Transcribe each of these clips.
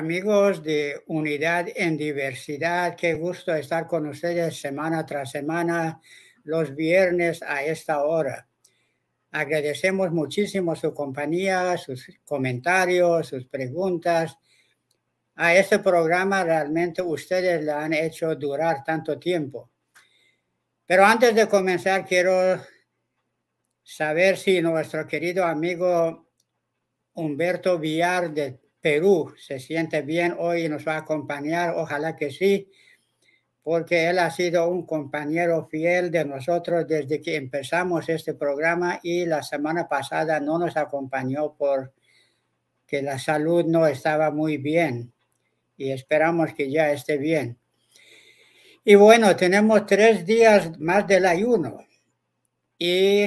Amigos de Unidad en Diversidad, qué gusto estar con ustedes semana tras semana, los viernes a esta hora. Agradecemos muchísimo su compañía, sus comentarios, sus preguntas. A este programa realmente ustedes le han hecho durar tanto tiempo. Pero antes de comenzar, quiero saber si nuestro querido amigo Humberto Villar de Perú se siente bien hoy y nos va a acompañar. Ojalá que sí porque él ha sido un compañero fiel de nosotros desde que empezamos este programa y la semana pasada no nos acompañó porque la salud no estaba muy bien y esperamos que ya esté bien. Y bueno, tenemos tres días más del ayuno y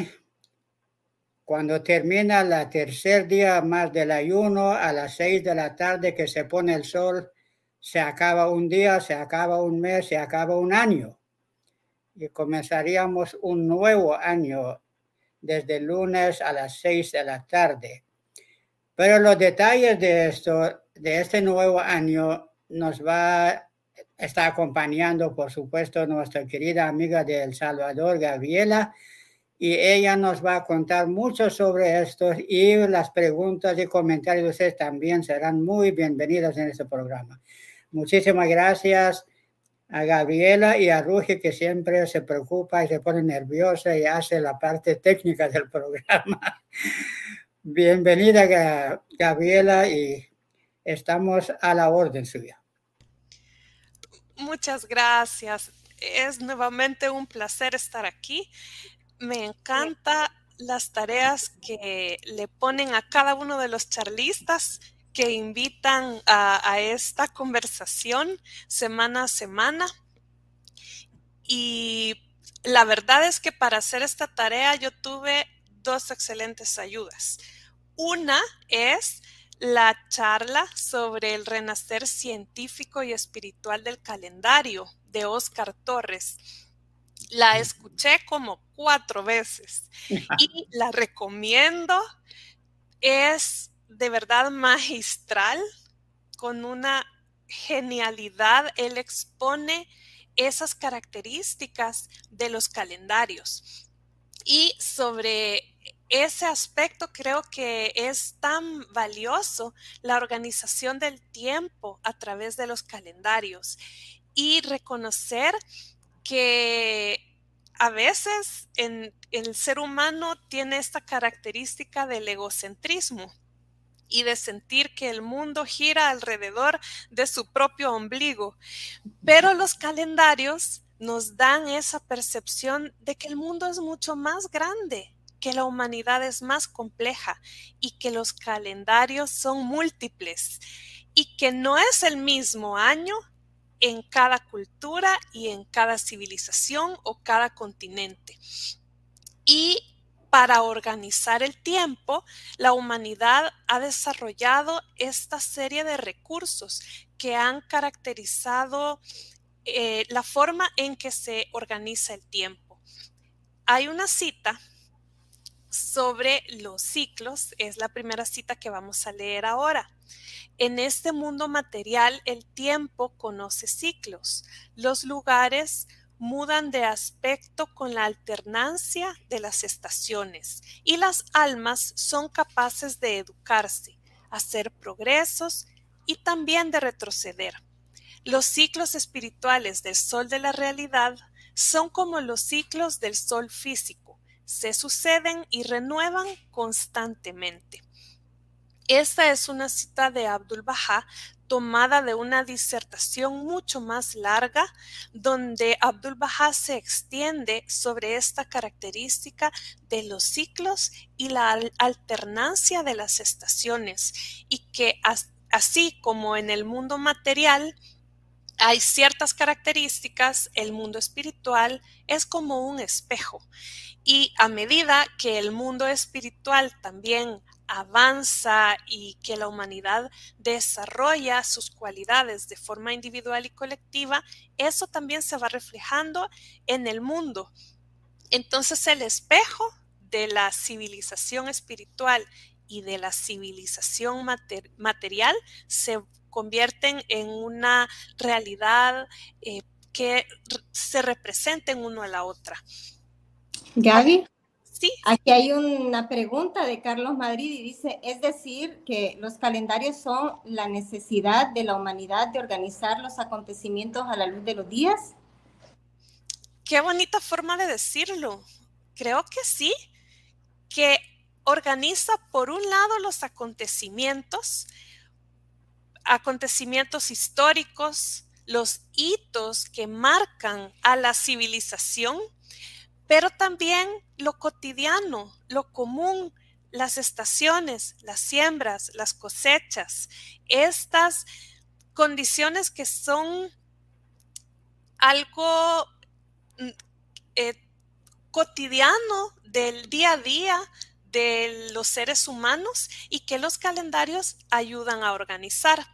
cuando termina el tercer día más del ayuno a las seis de la tarde que se pone el sol, se acaba un día, se acaba un mes, se acaba un año. Y comenzaríamos un nuevo año desde el lunes a las seis de la tarde. Pero los detalles de esto, de este nuevo año, nos va, está acompañando, por supuesto, nuestra querida amiga de El Salvador, Gabriela, y ella nos va a contar mucho sobre esto y las preguntas y comentarios de ustedes también serán muy bienvenidas en este programa. Muchísimas gracias a Gabriela y a Ruge que siempre se preocupa y se pone nerviosa y hace la parte técnica del programa. Bienvenida Gabriela y estamos a la orden suya. Muchas gracias. Es nuevamente un placer estar aquí. Me encanta las tareas que le ponen a cada uno de los charlistas que invitan a, esta conversación semana a semana. Y la verdad es que para hacer esta tarea yo tuve dos excelentes ayudas. Una es la charla sobre el renacer científico y espiritual del calendario de Oscar Torres. La escuché como cuatro veces y la recomiendo. Es de verdad magistral, con una genialidad. Él expone esas características de los calendarios. Y sobre ese aspecto creo que es tan valioso la organización del tiempo a través de los calendarios y reconocer que a veces en, el ser humano tiene esta característica del egocentrismo y de sentir que el mundo gira alrededor de su propio ombligo. Pero los calendarios nos dan esa percepción de que el mundo es mucho más grande, que la humanidad es más compleja y que los calendarios son múltiples y que no es el mismo año en cada cultura y en cada civilización o cada continente. Y para organizar el tiempo, la humanidad ha desarrollado esta serie de recursos que han caracterizado eh, la forma en que se organiza el tiempo. Hay una cita sobre los ciclos, es la primera cita que vamos a leer ahora. En este mundo material, el tiempo conoce ciclos. Los lugares mudan de aspecto con la alternancia de las estaciones y las almas son capaces de educarse, hacer progresos y también de retroceder. Los ciclos espirituales del sol de la realidad son como los ciclos del sol físico, se suceden y renuevan constantemente. Esta es una cita de Abdul Baha tomada de una disertación mucho más larga, donde Abdul Baha se extiende sobre esta característica de los ciclos y la alternancia de las estaciones, y que así como en el mundo material, hay ciertas características, el mundo espiritual es como un espejo. Y a medida que el mundo espiritual también avanza y que la humanidad desarrolla sus cualidades de forma individual y colectiva, eso también se va reflejando en el mundo. Entonces el espejo de la civilización espiritual y de la civilización material se convierten en una realidad eh, que se representen uno a la otra. Gaby. Sí. Aquí hay una pregunta de Carlos Madrid y dice, es decir, que los calendarios son la necesidad de la humanidad de organizar los acontecimientos a la luz de los días. Qué bonita forma de decirlo. Creo que sí, que organiza por un lado los acontecimientos, acontecimientos históricos, los hitos que marcan a la civilización, pero también lo cotidiano, lo común, las estaciones, las siembras, las cosechas, estas condiciones que son algo mm, eh, cotidiano del día a día de los seres humanos y que los calendarios ayudan a organizar.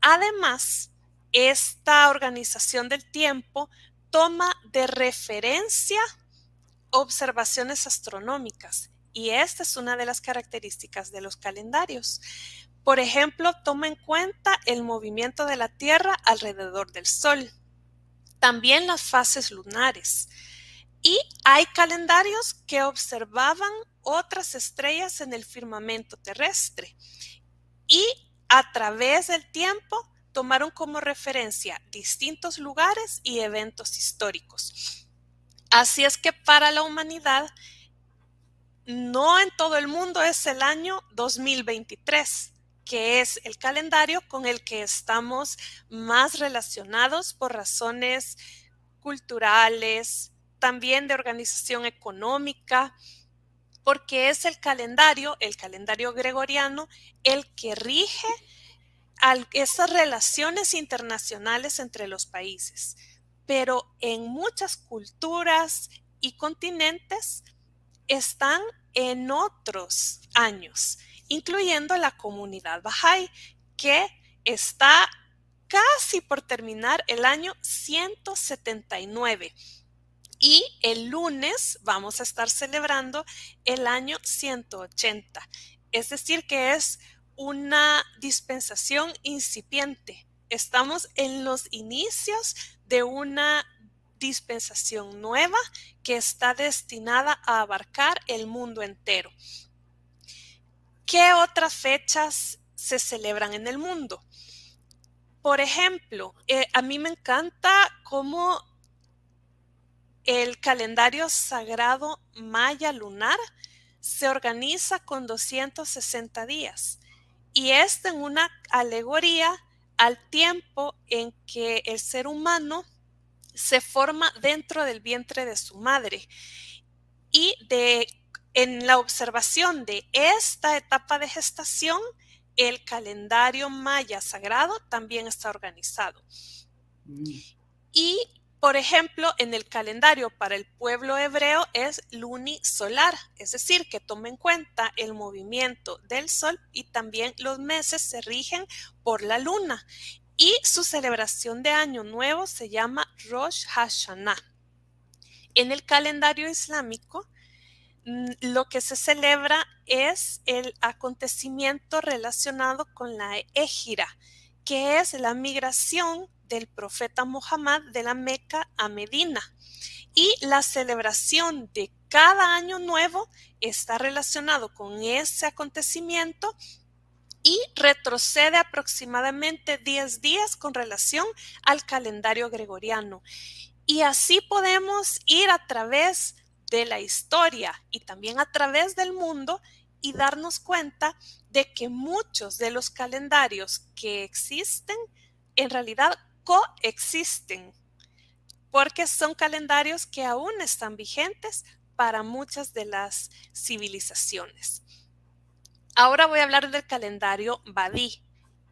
Además, esta organización del tiempo toma de referencia observaciones astronómicas y esta es una de las características de los calendarios. Por ejemplo, toma en cuenta el movimiento de la Tierra alrededor del Sol, también las fases lunares. Y hay calendarios que observaban otras estrellas en el firmamento terrestre. Y a través del tiempo tomaron como referencia distintos lugares y eventos históricos. Así es que para la humanidad, no en todo el mundo es el año 2023, que es el calendario con el que estamos más relacionados por razones culturales, también de organización económica, porque es el calendario, el calendario gregoriano, el que rige esas relaciones internacionales entre los países. Pero en muchas culturas y continentes están en otros años, incluyendo la comunidad Bahá'í, que está casi por terminar el año 179. Y el lunes vamos a estar celebrando el año 180. Es decir, que es una dispensación incipiente. Estamos en los inicios de una dispensación nueva que está destinada a abarcar el mundo entero. ¿Qué otras fechas se celebran en el mundo? Por ejemplo, eh, a mí me encanta cómo el calendario sagrado maya lunar se organiza con 260 días y esto en una alegoría al tiempo en que el ser humano se forma dentro del vientre de su madre y de en la observación de esta etapa de gestación el calendario maya sagrado también está organizado. Mm. Y por ejemplo, en el calendario para el pueblo hebreo es lunisolar, es decir, que toma en cuenta el movimiento del sol y también los meses se rigen por la luna. Y su celebración de Año Nuevo se llama Rosh Hashanah. En el calendario islámico, mm, lo que se celebra es el acontecimiento relacionado con la Égira, que es la migración del profeta Muhammad de la Meca a Medina. Y la celebración de cada año nuevo está relacionado con ese acontecimiento y retrocede aproximadamente 10 días con relación al calendario gregoriano. Y así podemos ir a través de la historia y también a través del mundo y darnos cuenta de que muchos de los calendarios que existen en realidad coexisten, porque son calendarios que aún están vigentes para muchas de las civilizaciones. Ahora voy a hablar del calendario Badí.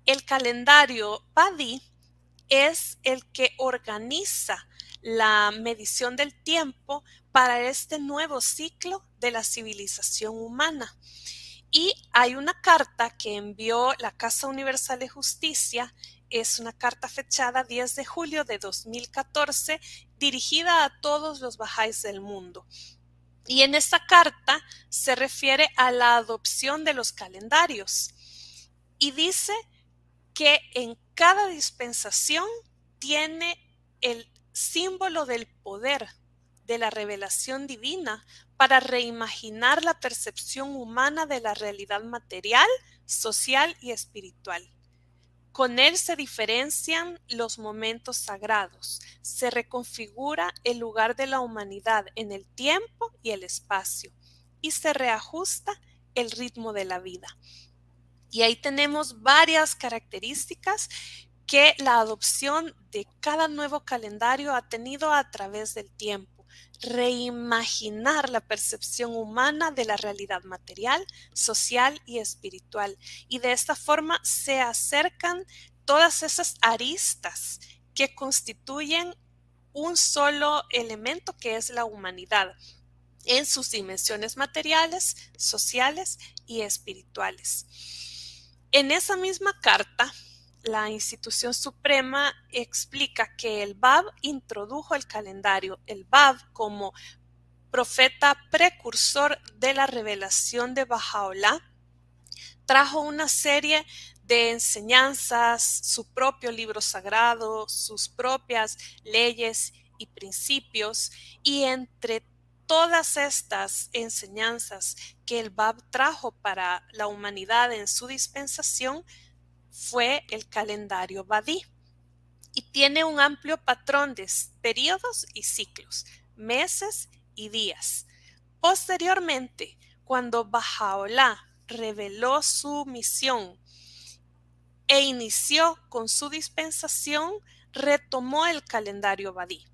El calendario Badí es el que organiza la medición del tiempo para este nuevo ciclo de la civilización humana. Y hay una carta que envió la Casa Universal de Justicia es una carta fechada 10 de julio de 2014 dirigida a todos los bajáis del mundo. Y en esta carta se refiere a la adopción de los calendarios y dice que en cada dispensación tiene el símbolo del poder de la revelación divina para reimaginar la percepción humana de la realidad material, social y espiritual. Con él se diferencian los momentos sagrados, se reconfigura el lugar de la humanidad en el tiempo y el espacio y se reajusta el ritmo de la vida. Y ahí tenemos varias características que la adopción de cada nuevo calendario ha tenido a través del tiempo. Reimaginar la percepción humana de la realidad material, social y espiritual. Y de esta forma se acercan todas esas aristas que constituyen un solo elemento que es la humanidad en sus dimensiones materiales, sociales y espirituales. En esa misma carta, la institución suprema explica que el Bab introdujo el calendario, el Bab como profeta precursor de la revelación de Bajaola, trajo una serie de enseñanzas, su propio libro sagrado, sus propias leyes y principios, y entre todas estas enseñanzas que el Bab trajo para la humanidad en su dispensación fue el calendario Badí y tiene un amplio patrón de periodos y ciclos, meses y días. Posteriormente, cuando Bajaola reveló su misión e inició con su dispensación, retomó el calendario Badí.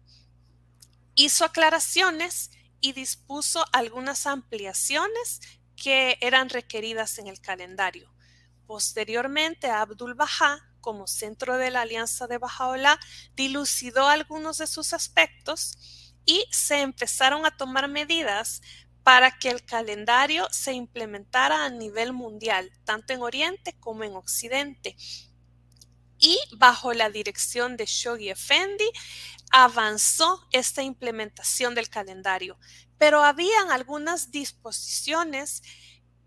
Hizo aclaraciones y dispuso algunas ampliaciones que eran requeridas en el calendario. Posteriormente, Abdul Baha, como centro de la Alianza de Bajaola, dilucidó algunos de sus aspectos y se empezaron a tomar medidas para que el calendario se implementara a nivel mundial, tanto en Oriente como en Occidente. Y bajo la dirección de Shoghi Effendi, avanzó esta implementación del calendario, pero habían algunas disposiciones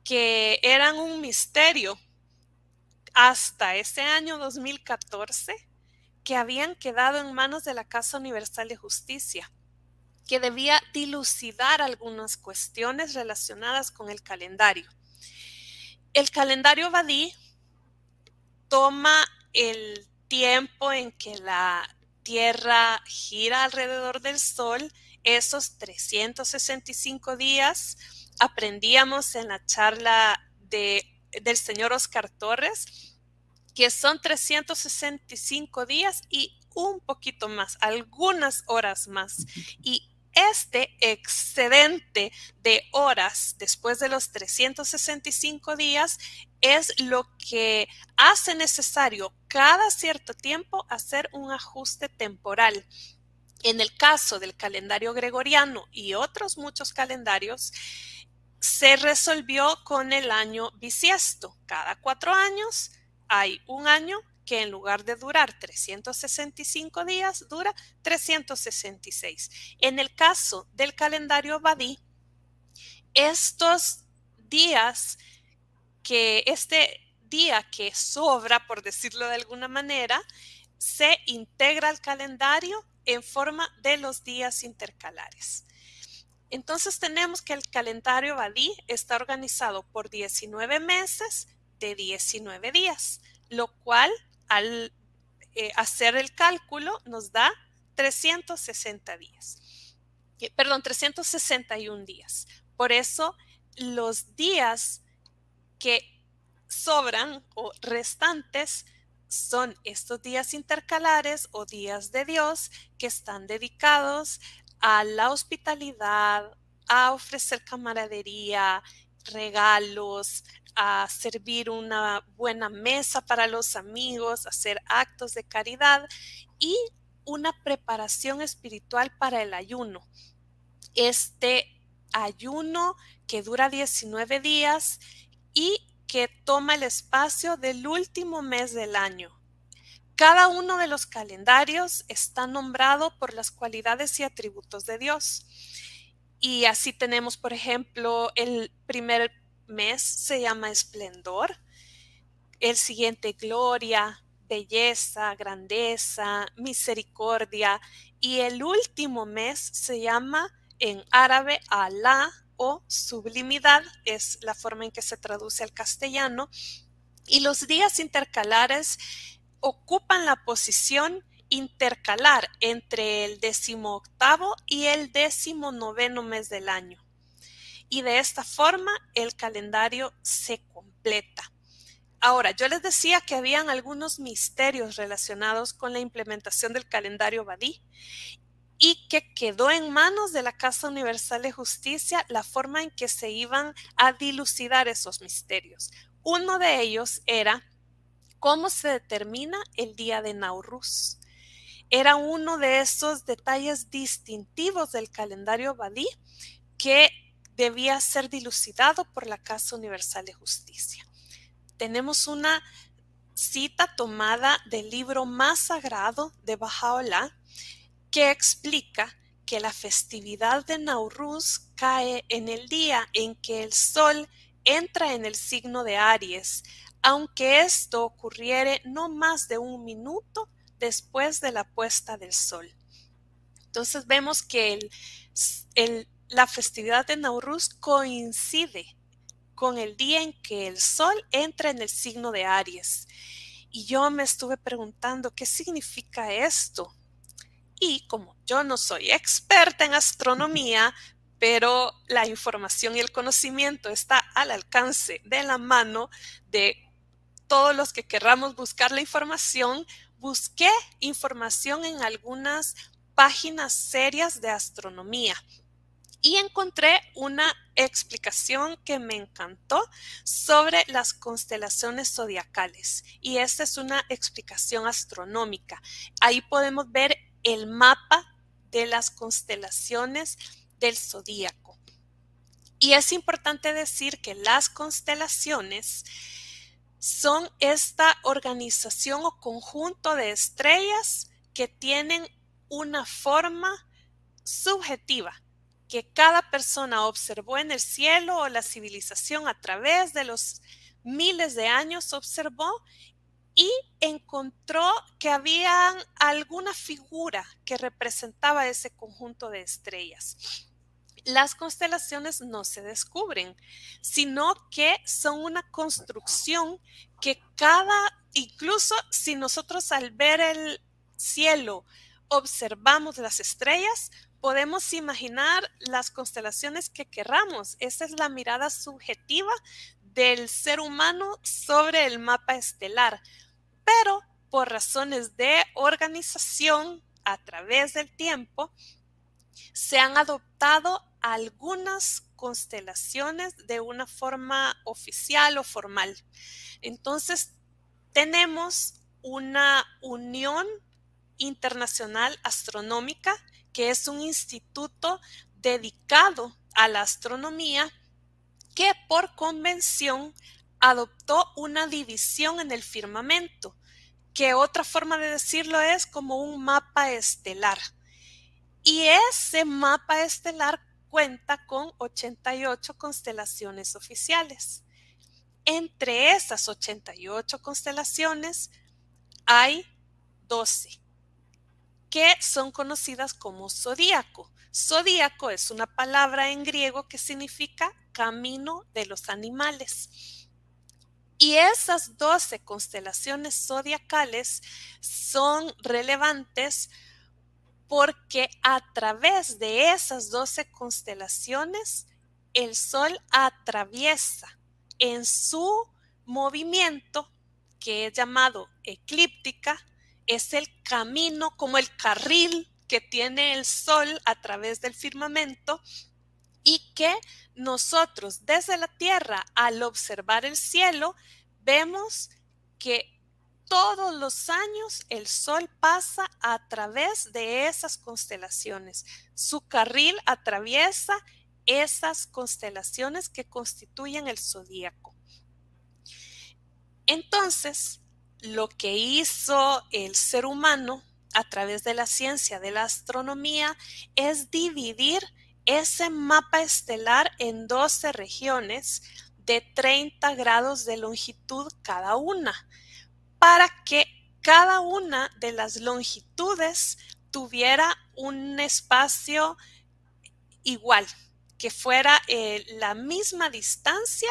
que eran un misterio hasta ese año 2014 que habían quedado en manos de la Casa Universal de Justicia, que debía dilucidar algunas cuestiones relacionadas con el calendario. El calendario Badí toma el tiempo en que la Tierra gira alrededor del Sol, esos 365 días, aprendíamos en la charla de, del señor Oscar Torres, que son 365 días y un poquito más, algunas horas más. Y este excedente de horas después de los 365 días es lo que hace necesario cada cierto tiempo hacer un ajuste temporal. En el caso del calendario gregoriano y otros muchos calendarios, se resolvió con el año bisiesto. Cada cuatro años hay un año que en lugar de durar 365 días, dura 366. En el caso del calendario Badí, estos días que este día que sobra, por decirlo de alguna manera, se integra al calendario en forma de los días intercalares. Entonces tenemos que el calendario Badí está organizado por 19 meses de 19 días, lo cual al eh, hacer el cálculo nos da 360 días. Eh, perdón, 361 días. Por eso los días que sobran o restantes son estos días intercalares o días de Dios que están dedicados a la hospitalidad, a ofrecer camaradería, regalos, a servir una buena mesa para los amigos, hacer actos de caridad y una preparación espiritual para el ayuno. Este ayuno que dura 19 días y que toma el espacio del último mes del año. Cada uno de los calendarios está nombrado por las cualidades y atributos de Dios. Y así tenemos, por ejemplo, el primer mes se llama esplendor, el siguiente gloria, belleza, grandeza, misericordia y el último mes se llama en árabe Alá o sublimidad, es la forma en que se traduce al castellano, y los días intercalares ocupan la posición intercalar entre el decimoctavo y el decimonoveno mes del año. Y de esta forma el calendario se completa. Ahora, yo les decía que habían algunos misterios relacionados con la implementación del calendario Badí y que quedó en manos de la Casa Universal de Justicia la forma en que se iban a dilucidar esos misterios. Uno de ellos era cómo se determina el día de Nauruz. Era uno de esos detalles distintivos del calendario Badí que debía ser dilucidado por la Casa Universal de Justicia. Tenemos una cita tomada del libro más sagrado de Baha'u'llah que explica que la festividad de Nauruz cae en el día en que el sol entra en el signo de Aries, aunque esto ocurriere no más de un minuto después de la puesta del sol. Entonces vemos que la festividad de Nauruz coincide con el día en que el sol entra en el signo de Aries. Y yo me estuve preguntando qué significa esto. Y como yo no soy experta en astronomía, pero la información y el conocimiento está al alcance de la mano de todos los que querramos buscar la información, busqué información en algunas páginas serias de astronomía y encontré una explicación que me encantó sobre las constelaciones zodiacales. Y esta es una explicación astronómica. Ahí podemos ver el mapa de las constelaciones del zodíaco. Y es importante decir que las constelaciones son esta organización o conjunto de estrellas que tienen una forma subjetiva que cada persona observó en el cielo o la civilización a través de los miles de años observó y encontró que había alguna figura que representaba ese conjunto de estrellas. Las constelaciones no se descubren, sino que son una construcción que cada, incluso si nosotros al ver el cielo observamos las estrellas, podemos imaginar las constelaciones que querramos. Esa es la mirada subjetiva del ser humano sobre el mapa estelar pero por razones de organización a través del tiempo, se han adoptado algunas constelaciones de una forma oficial o formal. Entonces, tenemos una Unión Internacional Astronómica, que es un instituto dedicado a la astronomía, que por convención adoptó una división en el firmamento, que otra forma de decirlo es como un mapa estelar. Y ese mapa estelar cuenta con 88 constelaciones oficiales. Entre esas 88 constelaciones hay 12 que son conocidas como zodíaco. Zodíaco es una palabra en griego que significa camino de los animales. Y esas 12 constelaciones zodiacales son relevantes porque a través de esas 12 constelaciones el Sol atraviesa en su movimiento, que es llamado eclíptica, es el camino como el carril que tiene el Sol a través del firmamento y que nosotros desde la Tierra, al observar el cielo, vemos que todos los años el Sol pasa a través de esas constelaciones. Su carril atraviesa esas constelaciones que constituyen el zodíaco. Entonces, lo que hizo el ser humano a través de la ciencia de la astronomía es dividir ese mapa estelar en 12 regiones de 30 grados de longitud cada una, para que cada una de las longitudes tuviera un espacio igual, que fuera eh, la misma distancia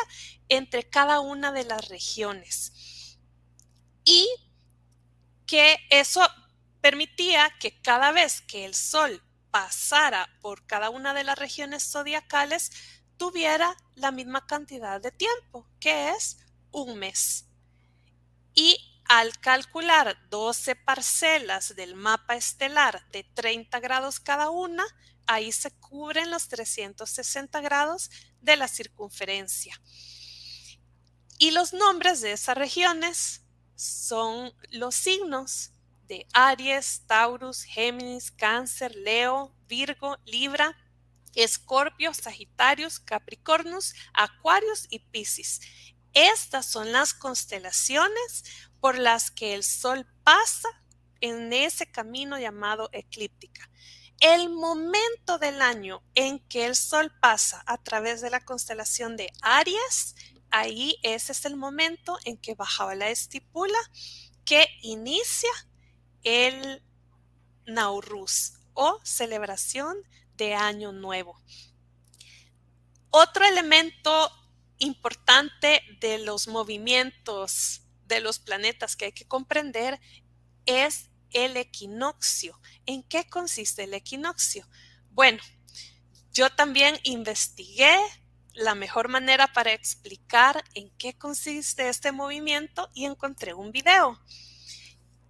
entre cada una de las regiones. Y que eso permitía que cada vez que el Sol pasara por cada una de las regiones zodiacales, tuviera la misma cantidad de tiempo, que es un mes. Y al calcular 12 parcelas del mapa estelar de 30 grados cada una, ahí se cubren los 360 grados de la circunferencia. Y los nombres de esas regiones son los signos de Aries, Taurus, Géminis, Cáncer, Leo, Virgo, Libra, Escorpio, Sagitarios, Capricornus, Acuarios y Piscis. Estas son las constelaciones por las que el Sol pasa en ese camino llamado eclíptica. El momento del año en que el Sol pasa a través de la constelación de Aries, ahí ese es el momento en que bajaba la estipula que inicia el Nauruz o celebración de Año Nuevo. Otro elemento importante de los movimientos de los planetas que hay que comprender es el equinoccio. ¿En qué consiste el equinoccio? Bueno, yo también investigué la mejor manera para explicar en qué consiste este movimiento y encontré un video.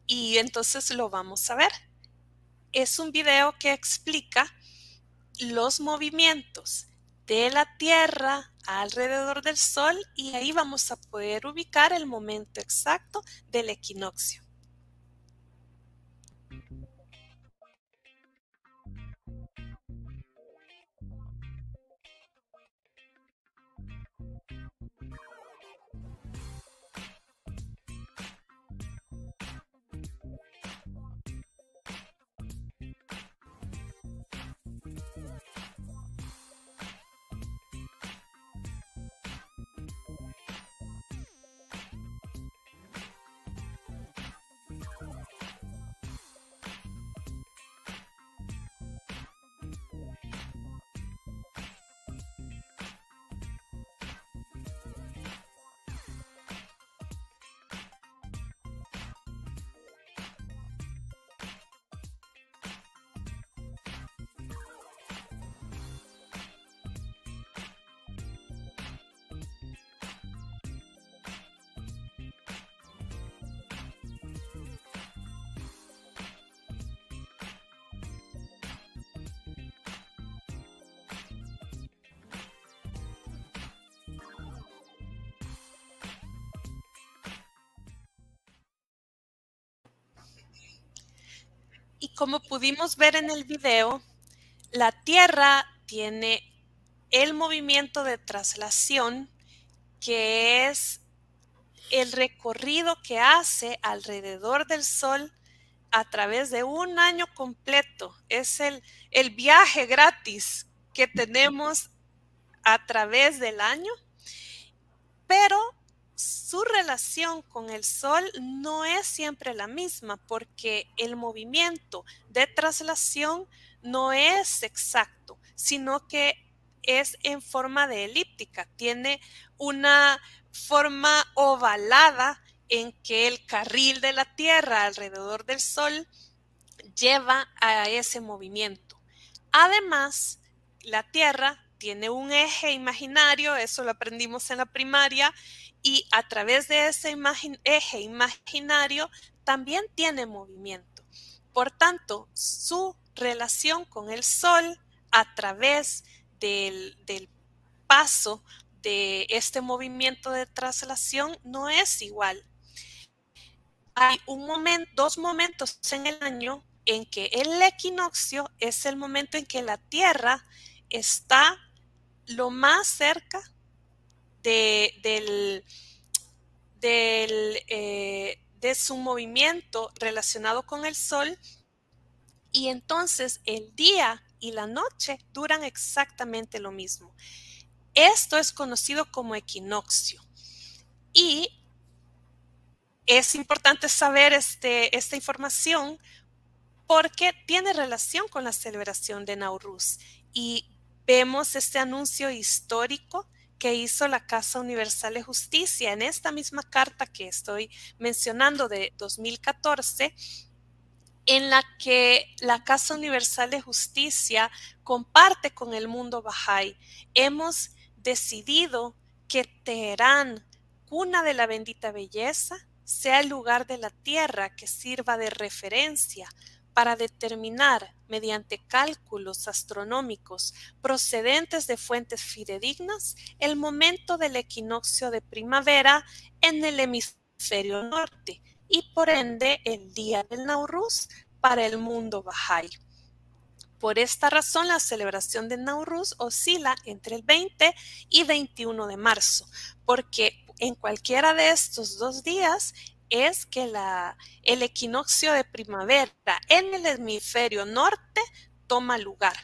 Y entonces lo vamos a ver. Es un video que explica los movimientos de la Tierra alrededor del Sol y ahí vamos a poder ubicar el momento exacto del equinoccio. Como pudimos ver en el video, la Tierra tiene el movimiento de traslación, que es el recorrido que hace alrededor del Sol a través de un año completo. Es el, el viaje gratis que tenemos a través del año, pero su relación con el Sol no es siempre la misma porque el movimiento de traslación no es exacto, sino que es en forma de elíptica, tiene una forma ovalada en que el carril de la Tierra alrededor del Sol lleva a ese movimiento. Además, la Tierra tiene un eje imaginario, eso lo aprendimos en la primaria, y a través de ese eje imaginario también tiene movimiento. Por tanto, su relación con el Sol a través del, paso de este movimiento de traslación no es igual. Hay un momento, dos momentos en el año en que el equinoccio es el momento en que la Tierra está lo más cerca del, eh, de su movimiento relacionado con el Sol. Y entonces el día y la noche duran exactamente lo mismo. Esto es conocido como equinoccio. Y es importante saber este, esta información porque tiene relación con la celebración de Nauruz. Y vemos este anuncio histórico que hizo la Casa Universal de Justicia en esta misma carta que estoy mencionando de 2014, en la que la Casa Universal de Justicia comparte con el mundo Bahá'í. Hemos decidido que Teherán, cuna de la bendita belleza, sea el lugar de la tierra que sirva de referencia para determinar mediante cálculos astronómicos procedentes de fuentes fidedignas el momento del equinoccio de primavera en el hemisferio norte y por ende el día del Nauruz para el mundo Bahá'í. Por esta razón, la celebración de Nauruz oscila entre el 20 y 21 de marzo, porque en cualquiera de estos dos días es que la, el equinoccio de primavera en el hemisferio norte toma lugar.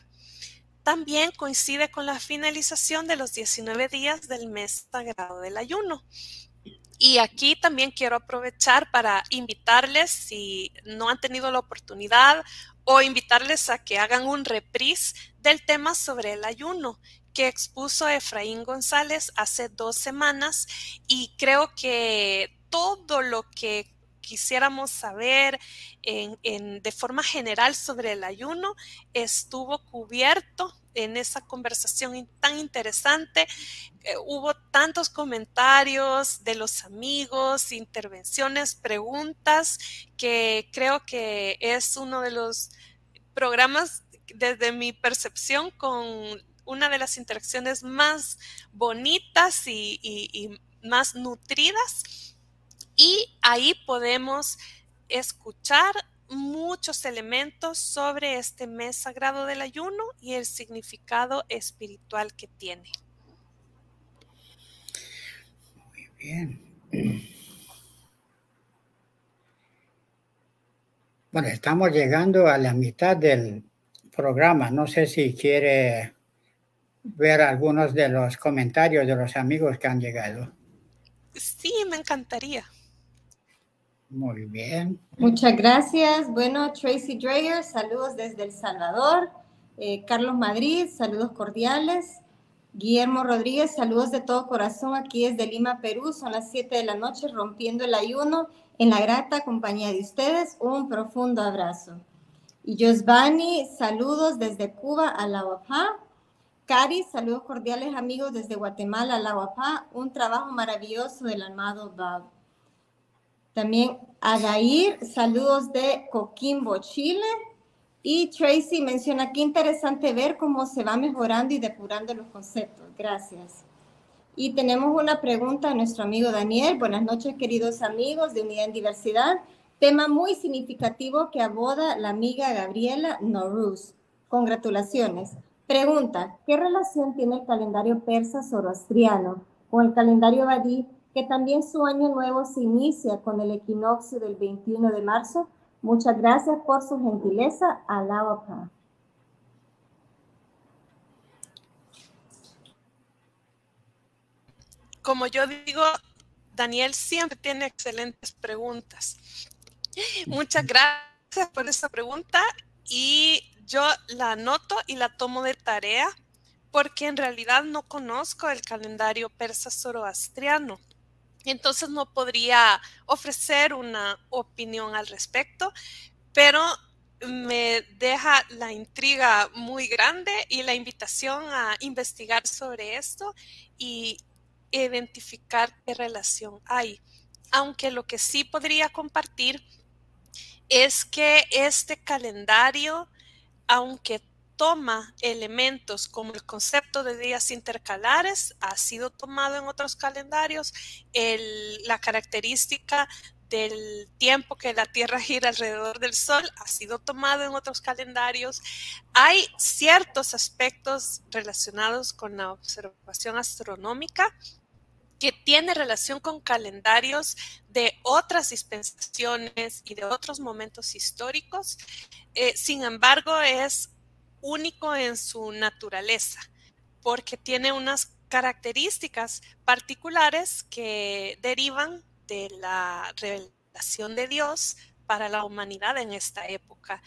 También coincide con la finalización de los 19 días del mes sagrado del ayuno. Y aquí también quiero aprovechar para invitarles, si no han tenido la oportunidad, o invitarles a que hagan un reprise del tema sobre el ayuno que expuso Efraín González hace dos semanas y creo que todo lo que quisiéramos saber de forma general sobre el ayuno estuvo cubierto en esa conversación tan interesante. Eh, hubo tantos comentarios de los amigos, intervenciones, preguntas, que creo que es uno de los programas, desde mi percepción, con una de las interacciones más bonitas y más nutridas y ahí podemos escuchar muchos elementos sobre este mes sagrado del ayuno y el significado espiritual que tiene. Muy bien. Bueno, estamos llegando a la mitad del programa. No sé si quiere ver algunos de los comentarios de los amigos que han llegado. Sí, me encantaría. Muy bien. Muchas gracias. Bueno, Tracy Dreyer, saludos desde El Salvador. Eh, Carlos Madrid, saludos cordiales. Guillermo Rodríguez, saludos de todo corazón aquí desde Lima, Perú. Son las 7 de la noche, rompiendo el ayuno en la grata compañía de ustedes. Un profundo abrazo. Y Josvani, saludos desde Cuba a la UAPA. Cari, saludos cordiales amigos desde Guatemala a la UAPA. Un trabajo maravilloso del amado Bob. También Adair, saludos de Coquimbo, Chile. Y Tracy menciona, qué interesante ver cómo se va mejorando y depurando los conceptos. Gracias. Y tenemos una pregunta a nuestro amigo Daniel. Buenas noches, queridos amigos de Unidad en Diversidad. Tema muy significativo que aborda la amiga Gabriela Noruz. Congratulaciones. Pregunta, ¿qué relación tiene el calendario persa zoroastriano con el calendario badí que también su año nuevo se inicia con el equinoccio del 21 de marzo. Muchas gracias por su gentileza. Alaba Como yo digo, Daniel siempre tiene excelentes preguntas. Muchas gracias por esta pregunta y yo la anoto y la tomo de tarea porque en realidad no conozco el calendario persa zoroastriano. Entonces no podría ofrecer una opinión al respecto, pero me deja la intriga muy grande y la invitación a investigar sobre esto y identificar qué relación hay. Aunque lo que sí podría compartir es que este calendario, aunque toma elementos como el concepto de días intercalares, ha sido tomado en otros calendarios, la característica del tiempo que la Tierra gira alrededor del Sol ha sido tomado en otros calendarios. Hay ciertos aspectos relacionados con la observación astronómica que tiene relación con calendarios de otras dispensaciones y de otros momentos históricos. Eh, sin embargo, es único en su naturaleza, porque tiene unas características particulares que derivan de la revelación de Dios para la humanidad en esta época.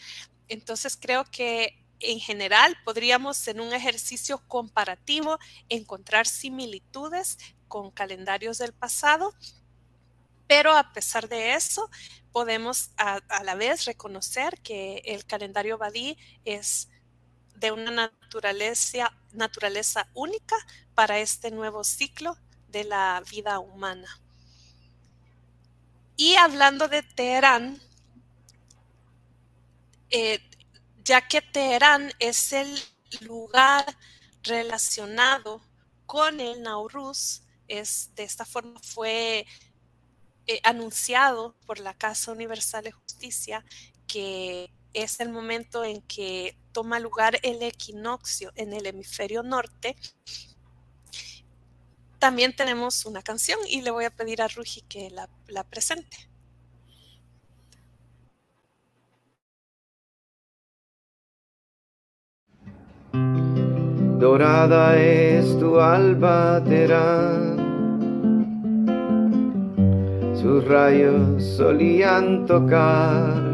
Entonces creo que en general podríamos en un ejercicio comparativo encontrar similitudes con calendarios del pasado, pero a pesar de eso podemos a, la vez reconocer que el calendario Badí es de una naturaleza, naturaleza única para este nuevo ciclo de la vida humana. Y hablando de Teherán, eh, ya que Teherán es el lugar relacionado con el Nauruz, es, de esta forma fue eh, anunciado por la Casa Universal de Justicia que es el momento en que toma lugar el equinoccio en el hemisferio norte. También tenemos una canción y le voy a pedir a Ruji que la presente. dorada es tu alba Sus rayos solían tocar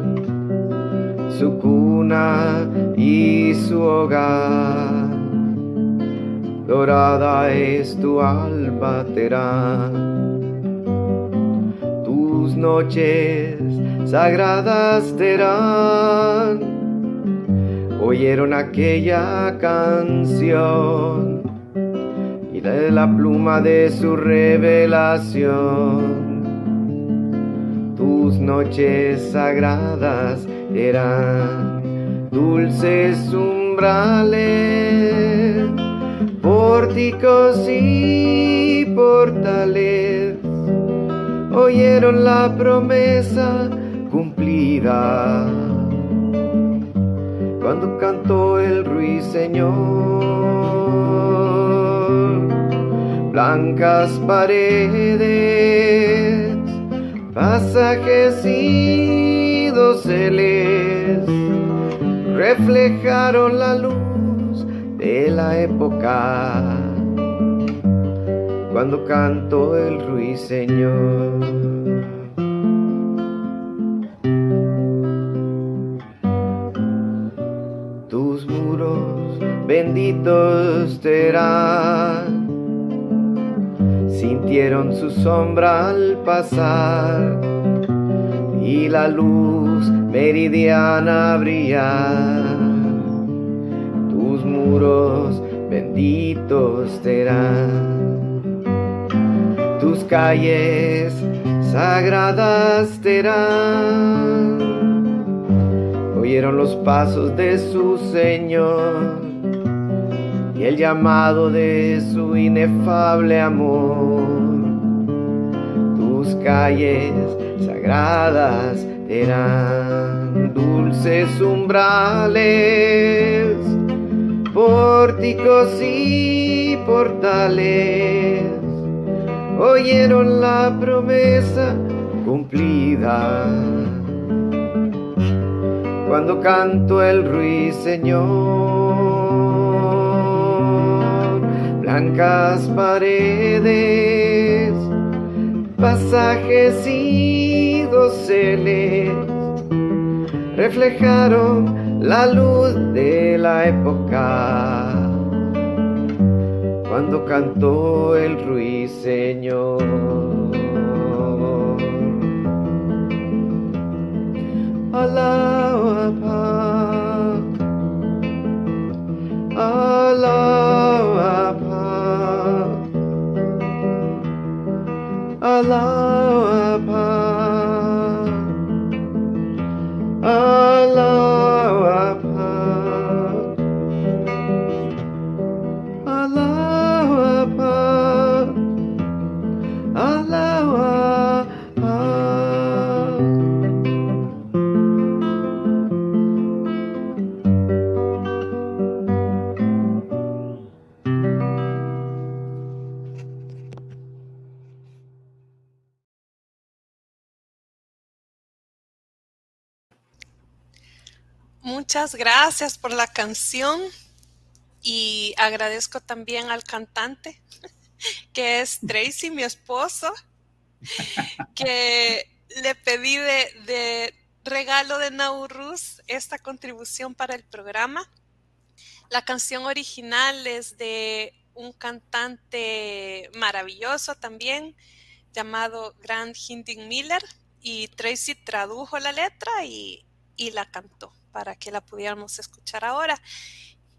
su cuna y su hogar. Dorada es tu alba Tus noches sagradas terán oyeron aquella canción y de la pluma de su revelación. Tus noches sagradas eran dulces umbrales, pórticos y portales. Oyeron la promesa cumplida cuando cantó el ruiseñor. Blancas paredes, pasajes y doseles reflejaron la luz de la época cuando cantó el ruiseñor. benditos serán. Sintieron su sombra al pasar y la luz meridiana brillar. Tus muros benditos serán. Tus calles sagradas serán. Oyeron los pasos de su Señor el llamado de su inefable amor. Tus calles sagradas eran dulces umbrales, pórticos y portales. Oyeron la promesa cumplida cuando cantó el ruiseñor blancas paredes, pasajes y doseles reflejaron la luz de la época cuando cantó el ruiseñor. Alaba, alaba. Allah Muchas gracias por la canción y agradezco también al cantante, que es Tracy, mi esposo, que le pedí de, regalo de Nauruz esta contribución para el programa. La canción original es de un cantante maravilloso también, llamado Grant Hinting Miller, y Tracy tradujo la letra y, y la cantó para que la pudiéramos escuchar ahora.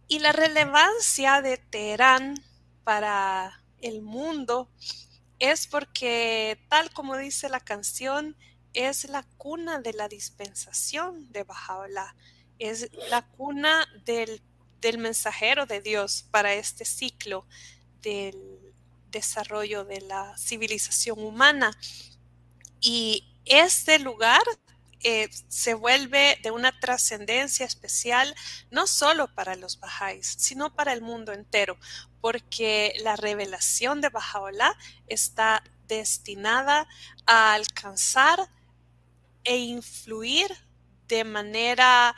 Y la relevancia de Teherán para el mundo es porque, tal como dice la canción, es la cuna de la dispensación de Bajaola, es la cuna del, del mensajero de Dios para este ciclo del desarrollo de la civilización humana. Y este lugar eh, se vuelve de una trascendencia especial, no solo para los Bahá'ís, sino para el mundo entero, porque la revelación de Bahá'u'lláh está destinada a alcanzar e influir de manera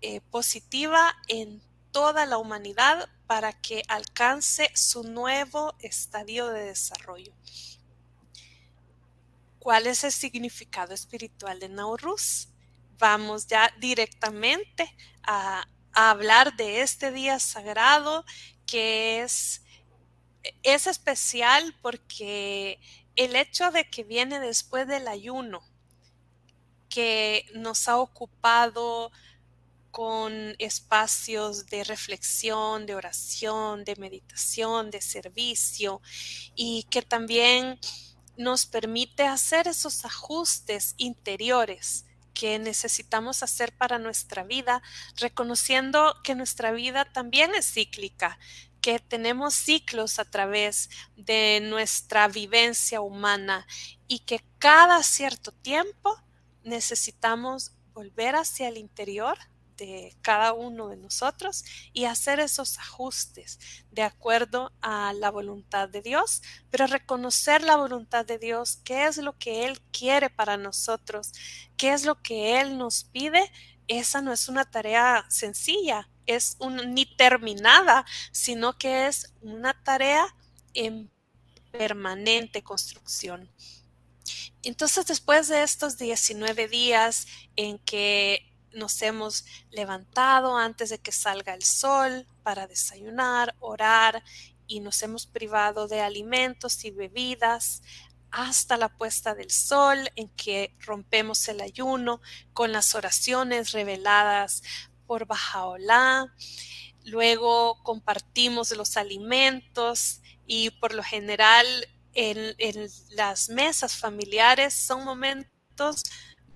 eh, positiva en toda la humanidad para que alcance su nuevo estadio de desarrollo. ¿Cuál es el significado espiritual de Nauruz? Vamos ya directamente a, hablar de este día sagrado que es, es especial porque el hecho de que viene después del ayuno, que nos ha ocupado con espacios de reflexión, de oración, de meditación, de servicio y que también nos permite hacer esos ajustes interiores que necesitamos hacer para nuestra vida, reconociendo que nuestra vida también es cíclica, que tenemos ciclos a través de nuestra vivencia humana y que cada cierto tiempo necesitamos volver hacia el interior cada uno de nosotros y hacer esos ajustes de acuerdo a la voluntad de Dios, pero reconocer la voluntad de Dios, qué es lo que Él quiere para nosotros, qué es lo que Él nos pide, esa no es una tarea sencilla, es un, ni terminada, sino que es una tarea en permanente construcción. Entonces, después de estos 19 días en que nos hemos levantado antes de que salga el sol para desayunar, orar y nos hemos privado de alimentos y bebidas hasta la puesta del sol en que rompemos el ayuno con las oraciones reveladas por Bajaolá. Luego compartimos los alimentos y por lo general en, en las mesas familiares son momentos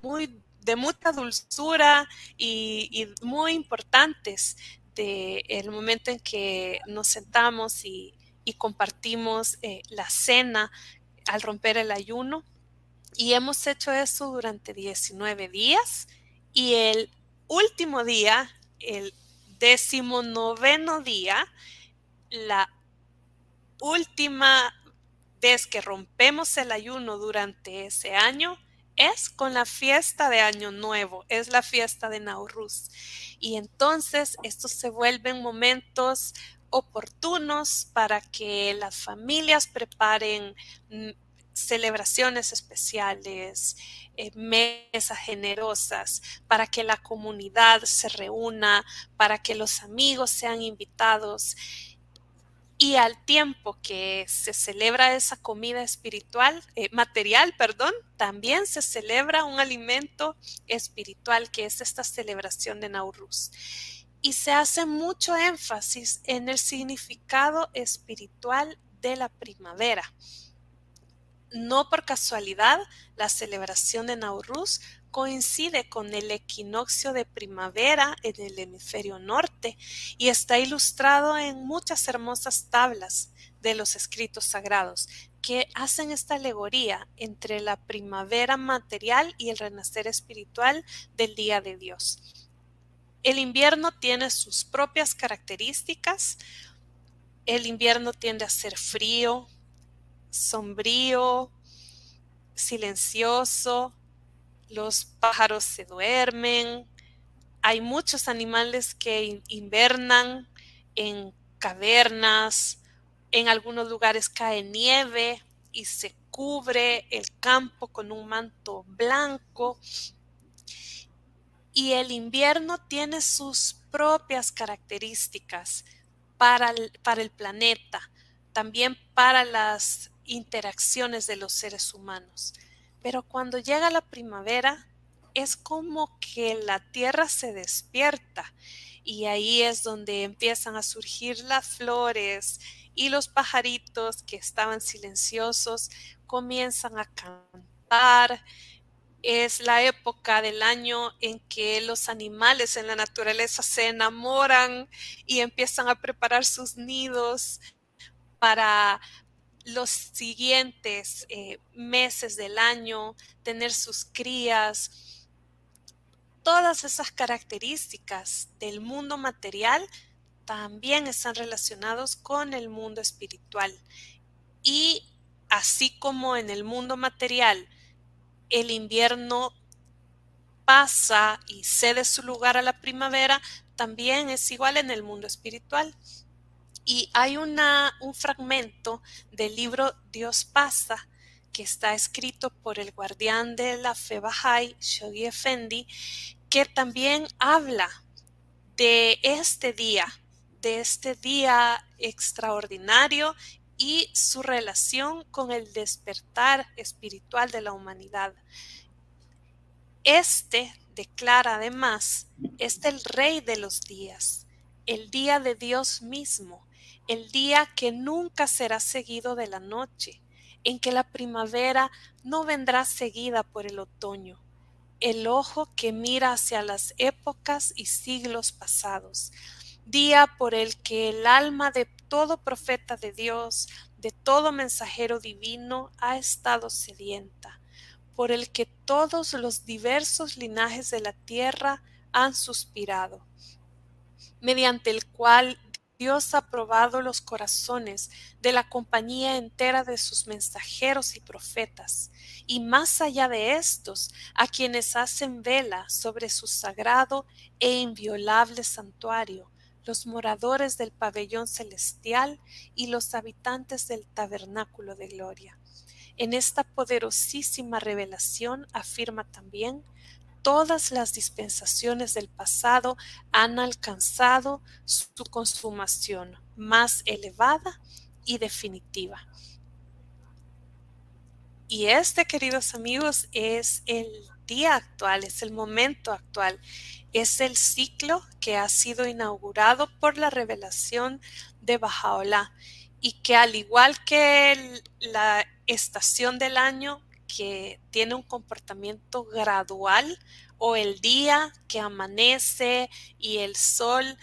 muy de mucha dulzura y, muy importantes del el momento en que nos sentamos y, compartimos eh, la cena al romper el ayuno. Y hemos hecho eso durante 19 días y el último día, el decimonoveno día, la última vez que rompemos el ayuno durante ese año, es con la fiesta de Año Nuevo, es la fiesta de Nauruz. Y entonces estos se vuelven momentos oportunos para que las familias preparen mm, celebraciones especiales, eh, mesas generosas, para que la comunidad se reúna, para que los amigos sean invitados y al tiempo que se celebra esa comida espiritual, eh, material, perdón, también se celebra un alimento espiritual que es esta celebración de Nauruz. Y se hace mucho énfasis en el significado espiritual de la primavera. No por casualidad, la celebración de Nauruz coincide con el equinoccio de primavera en el hemisferio norte y está ilustrado en muchas hermosas tablas de los escritos sagrados que hacen esta alegoría entre la primavera material y el renacer espiritual del día de Dios. El invierno tiene sus propias características. El invierno tiende a ser frío, sombrío, silencioso, los pájaros se duermen, hay muchos animales que invernan en cavernas, en algunos lugares cae nieve y se cubre el campo con un manto blanco. Y el invierno tiene sus propias características para el, para el planeta, también para las interacciones de los seres humanos. Pero cuando llega la primavera, es como que la tierra se despierta y ahí es donde empiezan a surgir las flores y los pajaritos que estaban silenciosos comienzan a cantar. Es la época del año en que los animales en la naturaleza se enamoran y empiezan a preparar sus nidos para los siguientes eh, meses del año, tener sus crías. Todas esas características del mundo material también están relacionados con el mundo espiritual. Y así como en el mundo material el invierno pasa y cede su lugar a la primavera, también es igual en el mundo espiritual. Y hay un fragmento del libro Dios pasa que está escrito por el guardián de la fe Bahá'í, Shoghi Effendi, que también habla de este día, de este día extraordinario y su relación con el despertar espiritual de la humanidad. Este declara además, es el rey de los días, el día de Dios mismo, el día que nunca será seguido de la noche, en que la primavera no vendrá seguida por el otoño, el ojo que mira hacia las épocas y siglos pasados, día por el que el alma de todo profeta de Dios, de todo mensajero divino, ha estado sedienta, por el que todos los diversos linajes de la tierra han suspirado, mediante el cual Dios ha probado los corazones de la compañía entera de sus mensajeros y profetas, y más allá de estos, a quienes hacen vela sobre su sagrado e inviolable santuario, los moradores del pabellón celestial y los habitantes del tabernáculo de gloria. En esta poderosísima revelación afirma también todas las dispensaciones del pasado han alcanzado su consumación más elevada y definitiva. Y este, queridos amigos, es el día actual, es el momento actual, es el ciclo que ha sido inaugurado por la revelación de Bajaola y que al igual que la estación del año que tiene un comportamiento gradual o el día que amanece y el sol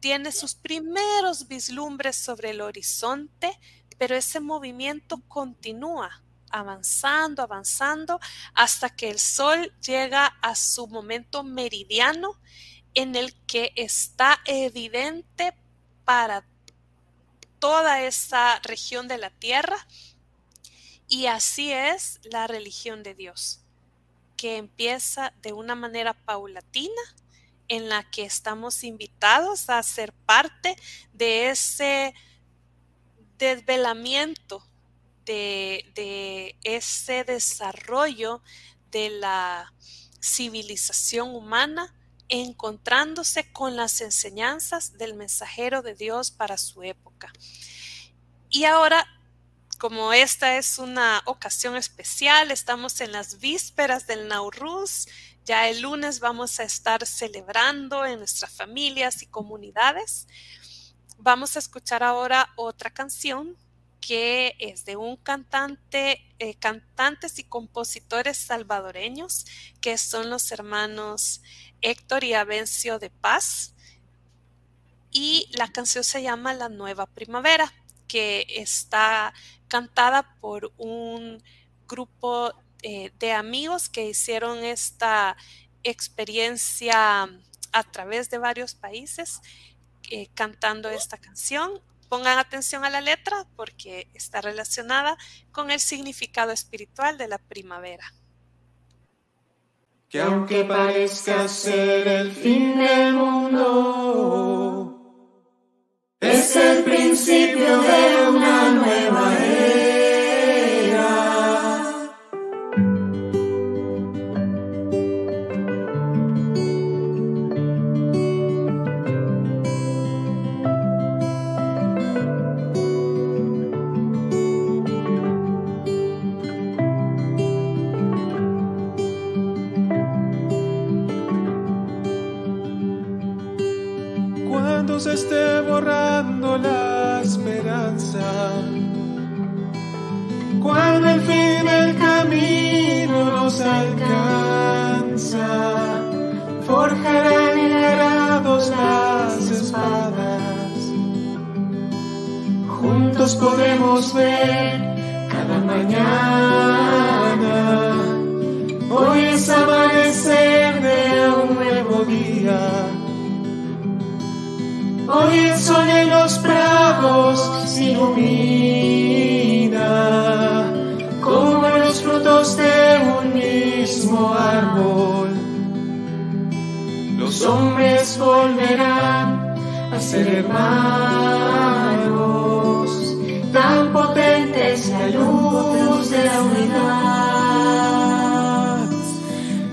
tiene sus primeros vislumbres sobre el horizonte, pero ese movimiento continúa avanzando, avanzando, hasta que el sol llega a su momento meridiano en el que está evidente para toda esa región de la tierra y así es la religión de Dios, que empieza de una manera paulatina en la que estamos invitados a ser parte de ese desvelamiento, de, de ese desarrollo de la civilización humana encontrándose con las enseñanzas del mensajero de Dios para su época. Y ahora como esta es una ocasión especial, estamos en las vísperas del Nauruz. Ya el lunes vamos a estar celebrando en nuestras familias y comunidades. Vamos a escuchar ahora otra canción que es de un cantante, eh, cantantes y compositores salvadoreños, que son los hermanos Héctor y Avencio de Paz. Y la canción se llama La Nueva Primavera que está cantada por un grupo eh, de amigos que hicieron esta experiencia a través de varios países eh, cantando esta canción. Pongan atención a la letra porque está relacionada con el significado espiritual de la primavera. que aunque parezca ser el fin del mundo, es el principio de una nueva era. Podemos ver cada mañana. Hoy es amanecer de un nuevo día. Hoy el sol en los prados ilumina como los frutos de un mismo árbol. Los hombres volverán a ser hermanos tan potente es la luz de la unidad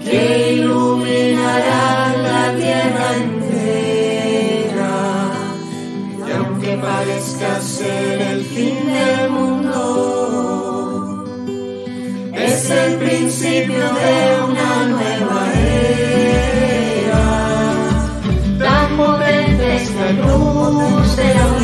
que iluminará la tierra entera. Y aunque parezca ser el fin del mundo, es el principio de una luz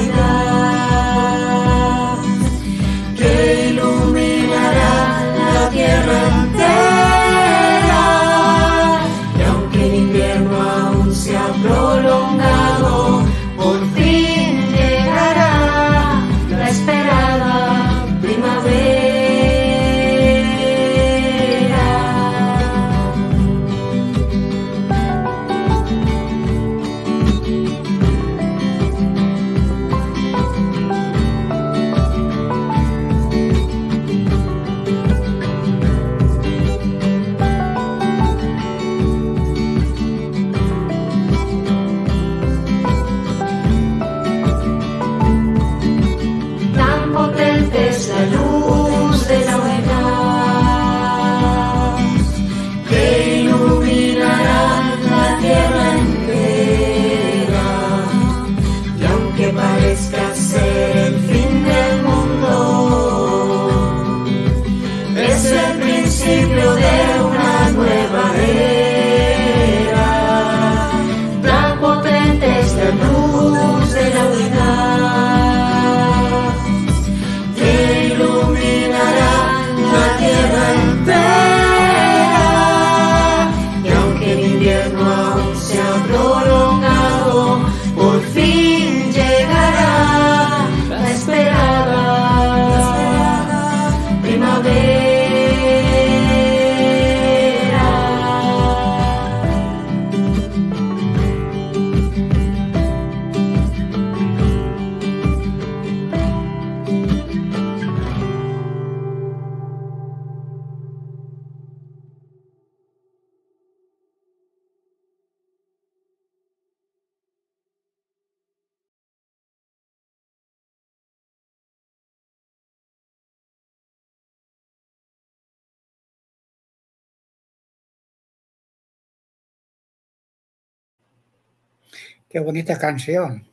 Qué bonita canción.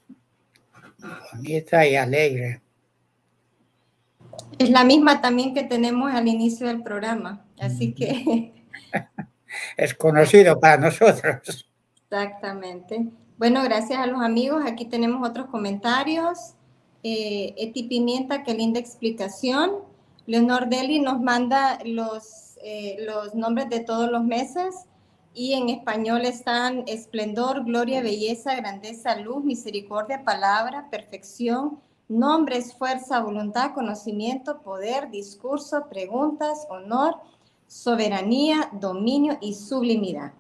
Bonita y alegre. Es la misma también que tenemos al inicio del programa, así que... es conocido para nosotros. Exactamente. Bueno, gracias a los amigos. Aquí tenemos otros comentarios. Eh, Eti Pimienta, qué linda explicación. Leonor Deli nos manda los, eh, los nombres de todos los meses y en español están esplendor, gloria, belleza, grandeza, luz, misericordia, palabra, perfección, nombres, fuerza, voluntad, conocimiento, poder, discurso, preguntas, honor, soberanía, dominio y sublimidad.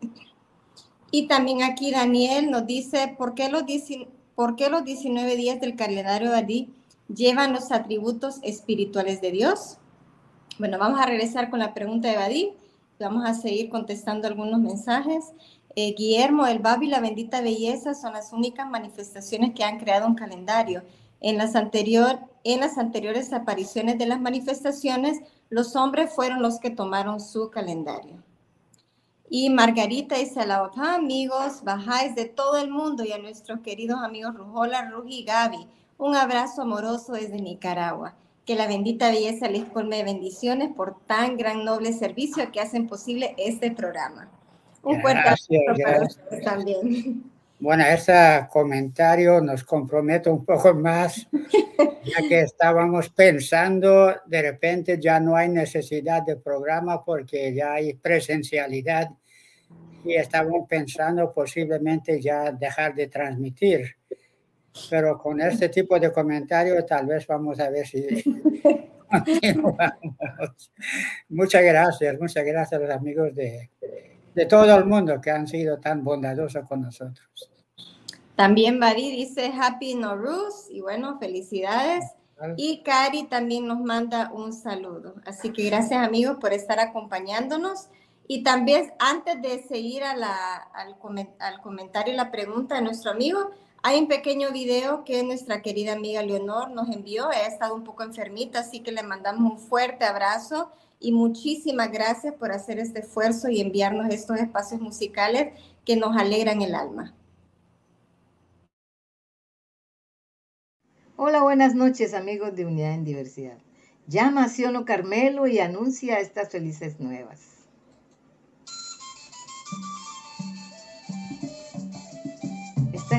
Y también aquí Daniel nos dice, ¿por qué los, por qué los 19 días del calendario de Adí llevan los atributos espirituales de Dios? Bueno, vamos a regresar con la pregunta de Badí. Vamos a seguir contestando algunos mensajes. Eh, Guillermo, el Babi y la bendita belleza son las únicas manifestaciones que han creado un calendario. En las, anterior, en las anteriores apariciones de las manifestaciones, los hombres fueron los que tomaron su calendario. Y Margarita dice a la amigos, bajáis de todo el mundo y a nuestros queridos amigos Rujola, Rugi y Gaby. Un abrazo amoroso desde Nicaragua. Que la bendita belleza les colme de bendiciones por tan gran noble servicio que hacen posible este programa. Un fuerte abrazo también. Bueno, ese comentario nos compromete un poco más, ya que estábamos pensando, de repente ya no hay necesidad de programa porque ya hay presencialidad y estábamos pensando posiblemente ya dejar de transmitir. Pero con este tipo de comentarios tal vez vamos a ver si continuamos. Muchas gracias, muchas gracias a los amigos de, de todo el mundo que han sido tan bondadosos con nosotros. También Badi dice Happy Norus y bueno, felicidades. Y Cari también nos manda un saludo. Así que gracias amigos por estar acompañándonos. Y también antes de seguir a la, al, al, comentario y la pregunta de nuestro amigo, hay un pequeño video que nuestra querida amiga Leonor nos envió. Ha estado un poco enfermita, así que le mandamos un fuerte abrazo y muchísimas gracias por hacer este esfuerzo y enviarnos estos espacios musicales que nos alegran el alma. Hola, buenas noches amigos de Unidad en Diversidad. Llama a Siono Carmelo y anuncia estas felices nuevas.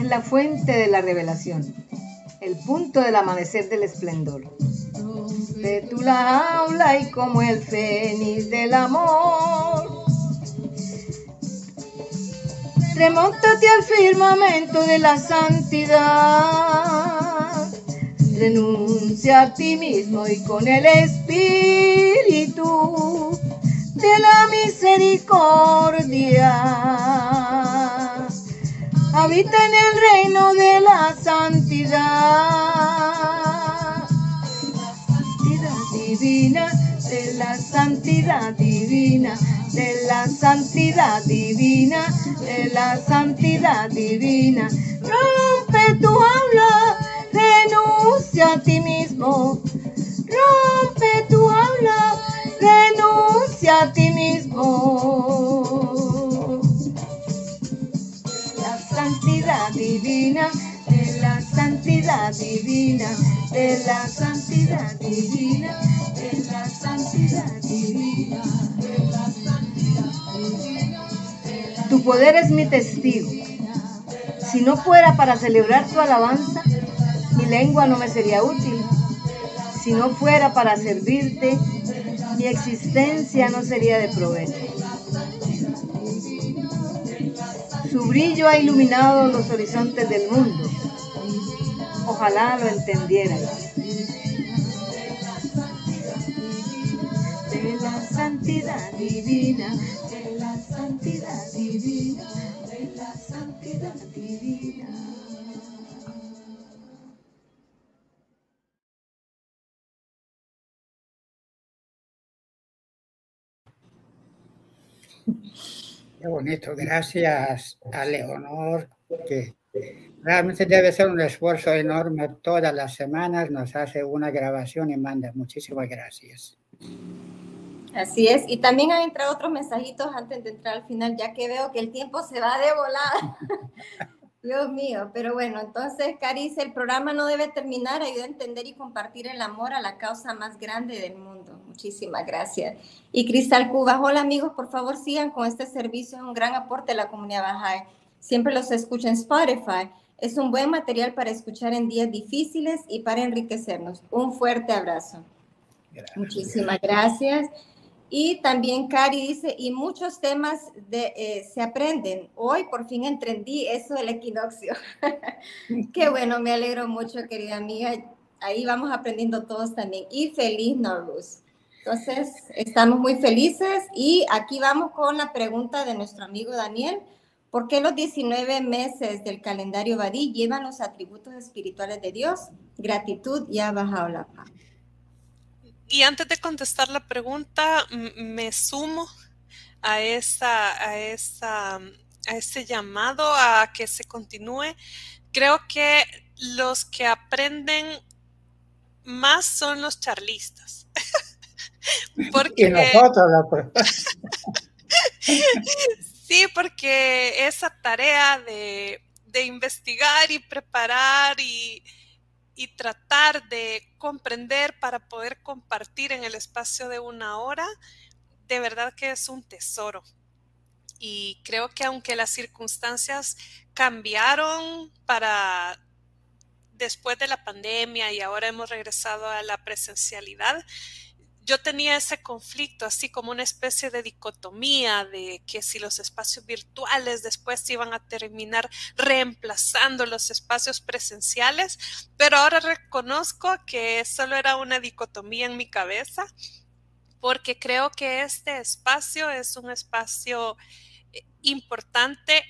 Es la fuente de la revelación, el punto del amanecer del esplendor de tu la y como el fénix del amor. Remóntate al firmamento de la santidad. Renuncia a ti mismo y con el espíritu de la misericordia. Habita en el reino de la santidad divina, de la santidad divina, de la santidad divina, de la santidad divina. Rompe tu aula, renuncia a ti mismo. Rompe tu aula, renuncia a ti mismo. Santidad divina, de la santidad divina, de la santidad divina la santidad divina, la santidad Tu poder es mi testigo. Si no fuera para celebrar tu alabanza, mi lengua no me sería útil. Si no fuera para servirte, mi existencia no sería de provecho. Su brillo ha iluminado los horizontes del mundo. Ojalá lo entendieran. santidad divina, de la santidad divina, de la santidad divina. Qué bonito, gracias a Leonor, que realmente debe ser un esfuerzo enorme. Todas las semanas nos hace una grabación y manda. Muchísimas gracias. Así es, y también han entrado otros mensajitos antes de entrar al final, ya que veo que el tiempo se va de volada. Dios mío, pero bueno, entonces, Cari dice, el programa no debe terminar, ayuda a entender y compartir el amor a la causa más grande del mundo. Muchísimas gracias. Y Cristal Cuba, hola amigos, por favor sigan con este servicio, es un gran aporte a la comunidad Baja. Siempre los escucho en Spotify. Es un buen material para escuchar en días difíciles y para enriquecernos. Un fuerte abrazo. Muchísimas gracias. Y también Cari dice, y muchos temas de, eh, se aprenden. Hoy por fin entendí eso del equinoccio. Qué bueno, me alegro mucho, querida amiga. Ahí vamos aprendiendo todos también. Y feliz Norus. Entonces, estamos muy felices y aquí vamos con la pregunta de nuestro amigo Daniel. ¿Por qué los 19 meses del calendario Badí llevan los atributos espirituales de Dios? Gratitud y bajado la paz. Y antes de contestar la pregunta, me sumo a esa, a esa, a ese llamado a que se continúe. Creo que los que aprenden más son los charlistas. porque nosotros Sí, porque esa tarea de, investigar y preparar y, y tratar de comprender para poder compartir en el espacio de una hora, de verdad que es un tesoro. Y creo que aunque las circunstancias cambiaron para después de la pandemia y ahora hemos regresado a la presencialidad, yo tenía ese conflicto, así como una especie de dicotomía de que si los espacios virtuales después iban a terminar reemplazando los espacios presenciales, pero ahora reconozco que solo era una dicotomía en mi cabeza, porque creo que este espacio es un espacio eh, importante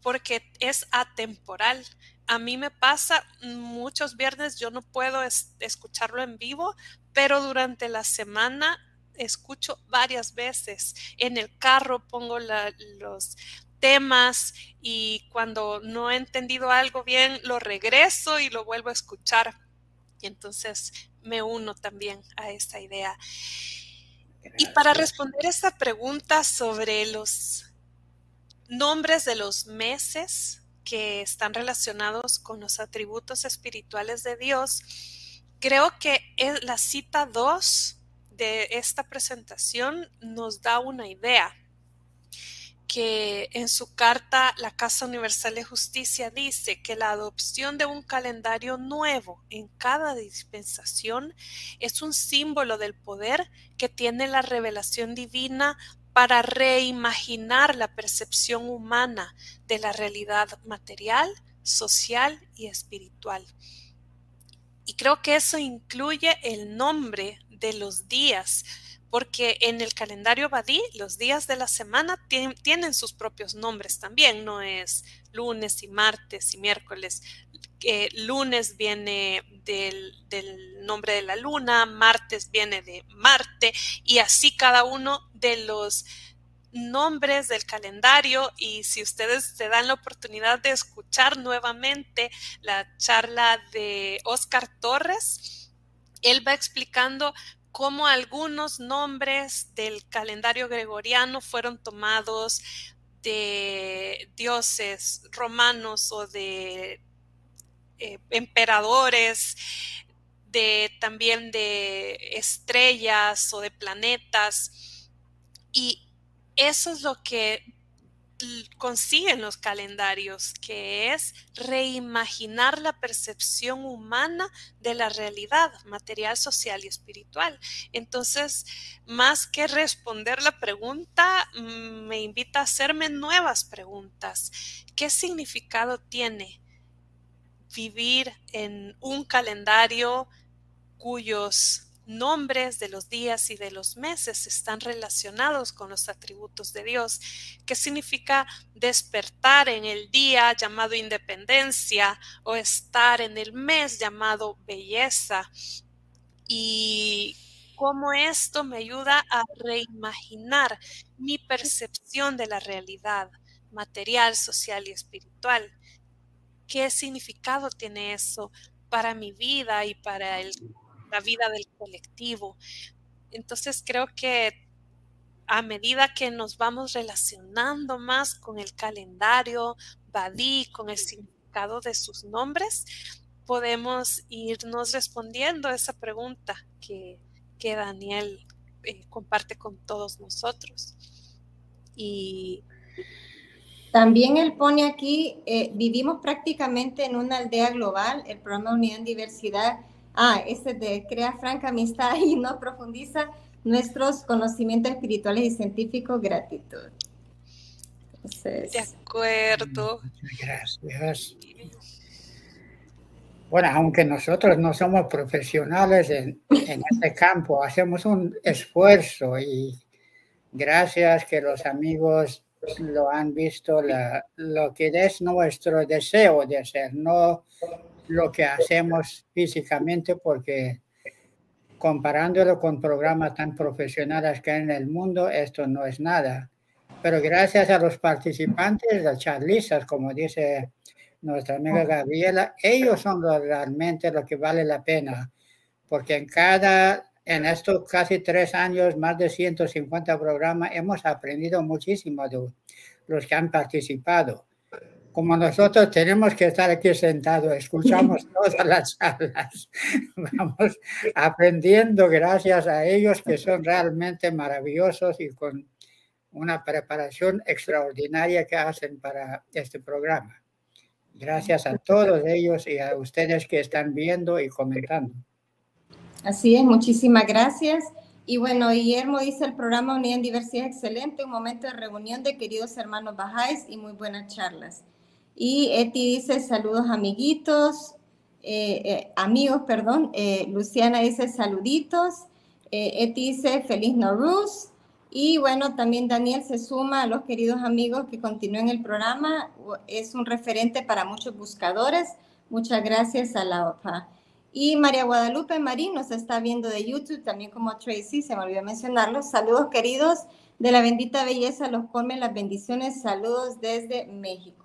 porque es atemporal. A mí me pasa muchos viernes, yo no puedo escucharlo en vivo, pero durante la semana escucho varias veces. En el carro pongo los temas y cuando no he entendido algo bien, lo regreso y lo vuelvo a escuchar. Y entonces me uno también a esta idea. Y para responder esta pregunta sobre los nombres de los meses que están relacionados con los atributos espirituales de Dios, creo que la cita 2 de esta presentación nos da una idea que en su carta la Casa Universal de Justicia dice que la adopción de un calendario nuevo en cada dispensación es un símbolo del poder que tiene la revelación divina para reimaginar la percepción humana de la realidad material, social y espiritual. Y creo que eso incluye el nombre de los días, porque en el calendario Badí los días de la semana tienen, sus propios nombres también, no es lunes y martes y miércoles. Eh, lunes viene del, del, nombre de la luna, martes viene de Marte y así cada uno de los nombres del calendario y si ustedes se dan la oportunidad de escuchar nuevamente la charla de Oscar Torres, él va explicando cómo algunos nombres del calendario gregoriano fueron tomados de dioses romanos o de eh, emperadores, de también de estrellas o de planetas. Y eso es lo que consiguen los calendarios, que es reimaginar la percepción humana de la realidad material, social y espiritual. Entonces, más que responder la pregunta, mm, me invita a hacerme nuevas preguntas. ¿Qué significado tiene vivir en un calendario cuyos nombres de los días y de los meses están relacionados con los atributos de Dios. ¿Qué significa despertar en el día llamado independencia o estar en el mes llamado belleza? Y cómo esto me ayuda a reimaginar mi percepción de la realidad material, social y espiritual. ¿Qué significado tiene eso para mi vida y para el la vida del colectivo. Entonces creo que a medida que nos vamos relacionando más con el calendario Badí, con el significado de sus nombres, podemos irnos respondiendo a esa pregunta que, que Daniel eh, comparte con todos nosotros. Y también él pone aquí, eh, vivimos prácticamente en una aldea global, el programa Unidad en Diversidad Ah, este de crea franca amistad y no profundiza nuestros conocimientos espirituales y científicos, gratitud. de acuerdo. Gracias. Bueno, aunque nosotros no somos profesionales en, en este campo, hacemos un esfuerzo y gracias que los amigos lo han visto, lo que es nuestro deseo de ser, no lo que hacemos físicamente porque comparándolo con programas tan profesionales que hay en el mundo, esto no es nada. Pero gracias a los participantes, las charlistas, como dice nuestra amiga Gabriela, ellos son realmente lo que vale la pena, porque en cada, en estos casi tres años, más de 150 programas, hemos aprendido muchísimo de los que han participado. Como nosotros tenemos que estar aquí sentados, escuchamos todas las charlas, vamos aprendiendo gracias a ellos que son realmente maravillosos y con una preparación extraordinaria que hacen para este programa. Gracias a todos ellos y a ustedes que están viendo y comentando. Así es, muchísimas gracias. Y bueno, Guillermo dice el programa Unidad en Diversidad excelente, un momento de reunión de queridos hermanos bajáis y muy buenas charlas. Y Eti dice saludos amiguitos, eh, eh, amigos, perdón. Eh, Luciana dice saluditos. Eti dice feliz Noruz. Y bueno, también Daniel se suma a los queridos amigos que continúen el programa. Es un referente para muchos buscadores. Muchas gracias a la OPA. Y María Guadalupe Marín nos está viendo de YouTube, también como Tracy, se me olvidó mencionarlo. Saludos queridos de la bendita belleza, los comen las bendiciones. Saludos desde México.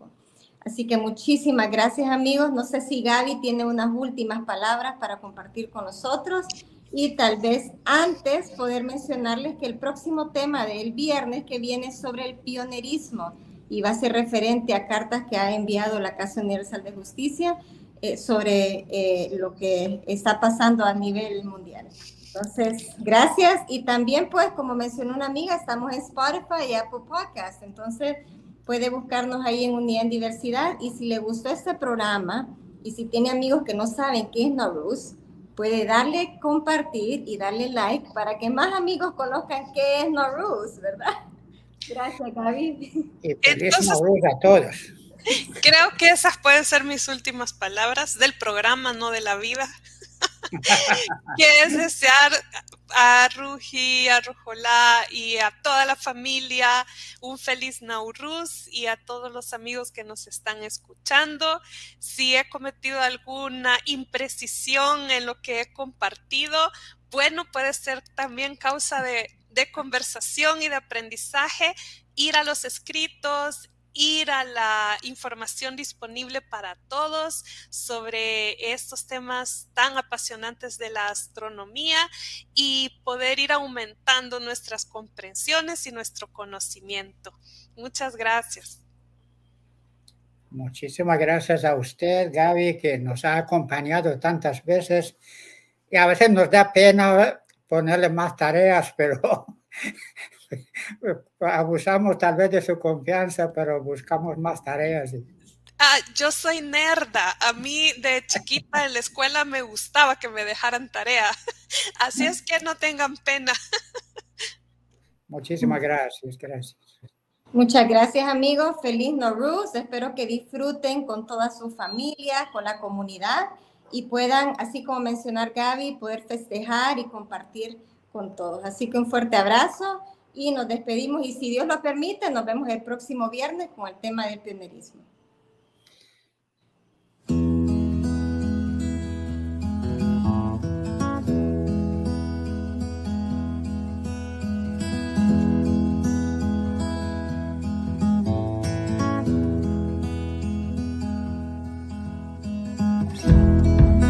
Así que muchísimas gracias amigos. No sé si Gaby tiene unas últimas palabras para compartir con nosotros. Y tal vez antes poder mencionarles que el próximo tema del viernes que viene sobre el pionerismo y va a ser referente a cartas que ha enviado la Casa Universal de Justicia eh, sobre eh, lo que está pasando a nivel mundial. Entonces, gracias. Y también, pues, como mencionó una amiga, estamos en Spotify y Apple Podcast. Entonces, puede buscarnos ahí en Unidad en Diversidad. Y si le gustó este programa y si tiene amigos que no saben qué es Noruz, puede darle compartir y darle like para que más amigos conozcan qué es Noruz, ¿verdad? Gracias, Gaby. Y feliz a todos. Creo que esas pueden ser mis últimas palabras del programa, no de la vida. que es desear a Ruji, a Rujolá y a toda la familia un feliz Nauruz y a todos los amigos que nos están escuchando. Si he cometido alguna imprecisión en lo que he compartido, bueno, puede ser también causa de, de conversación y de aprendizaje. Ir a los escritos, ir a la información disponible para todos sobre estos temas tan apasionantes de la astronomía y poder ir aumentando nuestras comprensiones y nuestro conocimiento. Muchas gracias. Muchísimas gracias a usted, Gaby, que nos ha acompañado tantas veces y a veces nos da pena ponerle más tareas, pero abusamos tal vez de su confianza, pero buscamos más tareas. Ah, yo soy nerda. A mí de chiquita en la escuela me gustaba que me dejaran tarea. Así es que no tengan pena. Muchísimas gracias, gracias. Muchas gracias amigos, feliz Noruz, espero que disfruten con toda su familia, con la comunidad y puedan, así como mencionar Gaby, poder festejar y compartir con todos. Así que un fuerte abrazo y nos despedimos y si Dios lo permite, nos vemos el próximo viernes con el tema del pionerismo.